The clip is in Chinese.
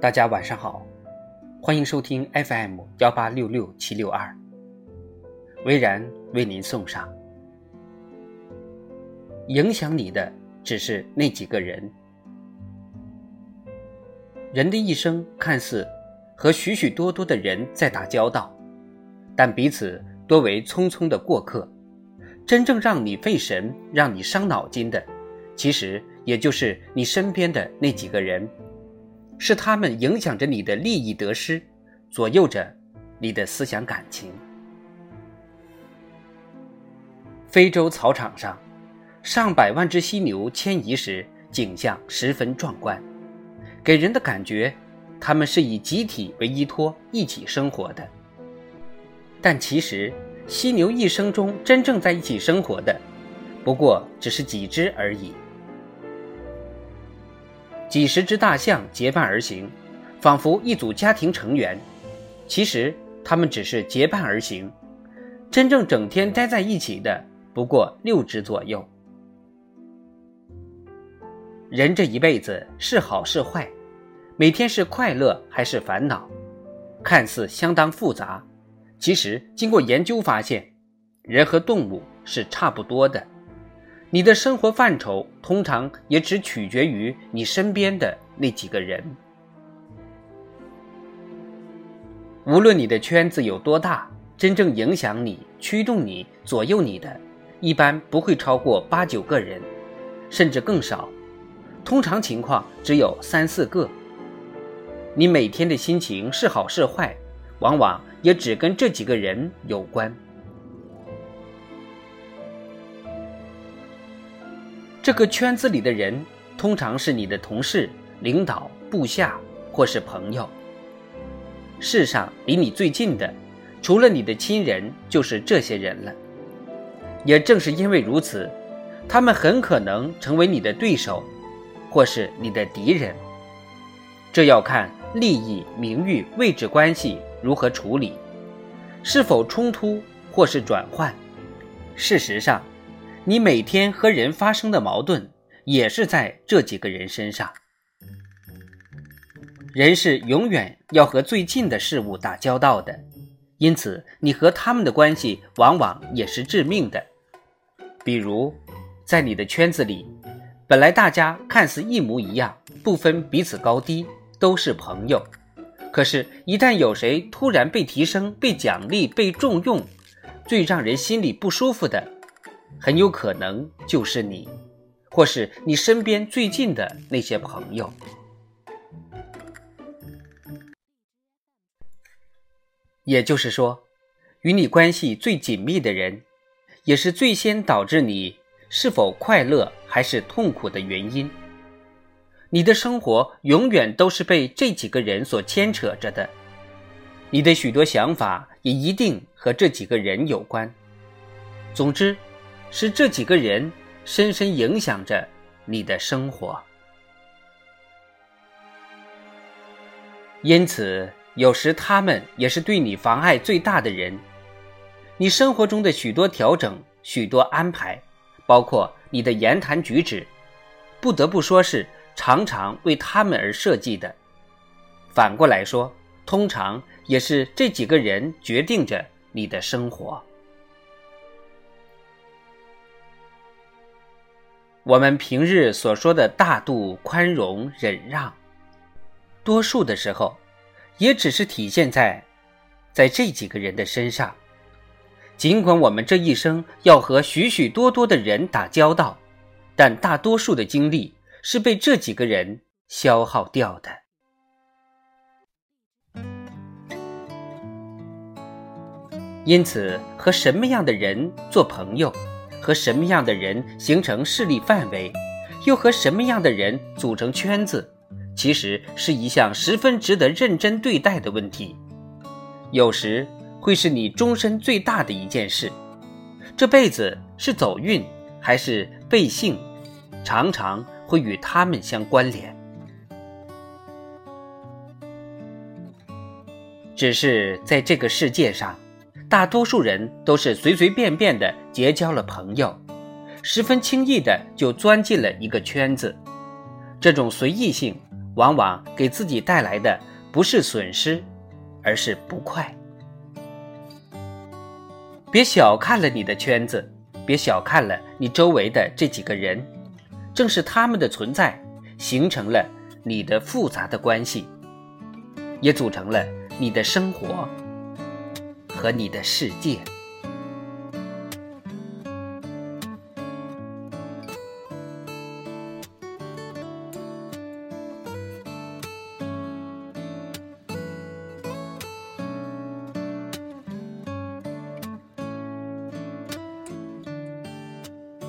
大家晚上好，欢迎收听 FM 幺八六六七六二，微然为您送上。影响你的只是那几个人。人的一生看似和许许多多的人在打交道，但彼此多为匆匆的过客。真正让你费神、让你伤脑筋的，其实也就是你身边的那几个人。是他们影响着你的利益得失，左右着你的思想感情。非洲草场上，上百万只犀牛迁移时，景象十分壮观，给人的感觉，他们是以集体为依托，一起生活的。但其实，犀牛一生中真正在一起生活的，不过只是几只而已。几十只大象结伴而行，仿佛一组家庭成员。其实他们只是结伴而行，真正整天待在一起的不过六只左右。人这一辈子是好是坏，每天是快乐还是烦恼，看似相当复杂。其实经过研究发现，人和动物是差不多的。你的生活范畴通常也只取决于你身边的那几个人。无论你的圈子有多大，真正影响你、驱动你、左右你的，一般不会超过八九个人，甚至更少。通常情况只有三四个。你每天的心情是好是坏，往往也只跟这几个人有关。这个圈子里的人，通常是你的同事、领导、部下，或是朋友。世上离你最近的，除了你的亲人，就是这些人了。也正是因为如此，他们很可能成为你的对手，或是你的敌人。这要看利益、名誉、位置关系如何处理，是否冲突或是转换。事实上。你每天和人发生的矛盾，也是在这几个人身上。人是永远要和最近的事物打交道的，因此你和他们的关系往往也是致命的。比如，在你的圈子里，本来大家看似一模一样，不分彼此高低，都是朋友。可是，一旦有谁突然被提升、被奖励、被重用，最让人心里不舒服的。很有可能就是你，或是你身边最近的那些朋友。也就是说，与你关系最紧密的人，也是最先导致你是否快乐还是痛苦的原因。你的生活永远都是被这几个人所牵扯着的，你的许多想法也一定和这几个人有关。总之。是这几个人深深影响着你的生活，因此有时他们也是对你妨碍最大的人。你生活中的许多调整、许多安排，包括你的言谈举止，不得不说是常常为他们而设计的。反过来说，通常也是这几个人决定着你的生活。我们平日所说的大度、宽容、忍让，多数的时候，也只是体现在，在这几个人的身上。尽管我们这一生要和许许多多的人打交道，但大多数的精力是被这几个人消耗掉的。因此，和什么样的人做朋友？和什么样的人形成势力范围，又和什么样的人组成圈子，其实是一项十分值得认真对待的问题。有时会是你终身最大的一件事。这辈子是走运还是背幸，常常会与他们相关联。只是在这个世界上。大多数人都是随随便便的结交了朋友，十分轻易的就钻进了一个圈子。这种随意性，往往给自己带来的不是损失，而是不快。别小看了你的圈子，别小看了你周围的这几个人，正是他们的存在，形成了你的复杂的关系，也组成了你的生活和你的世界。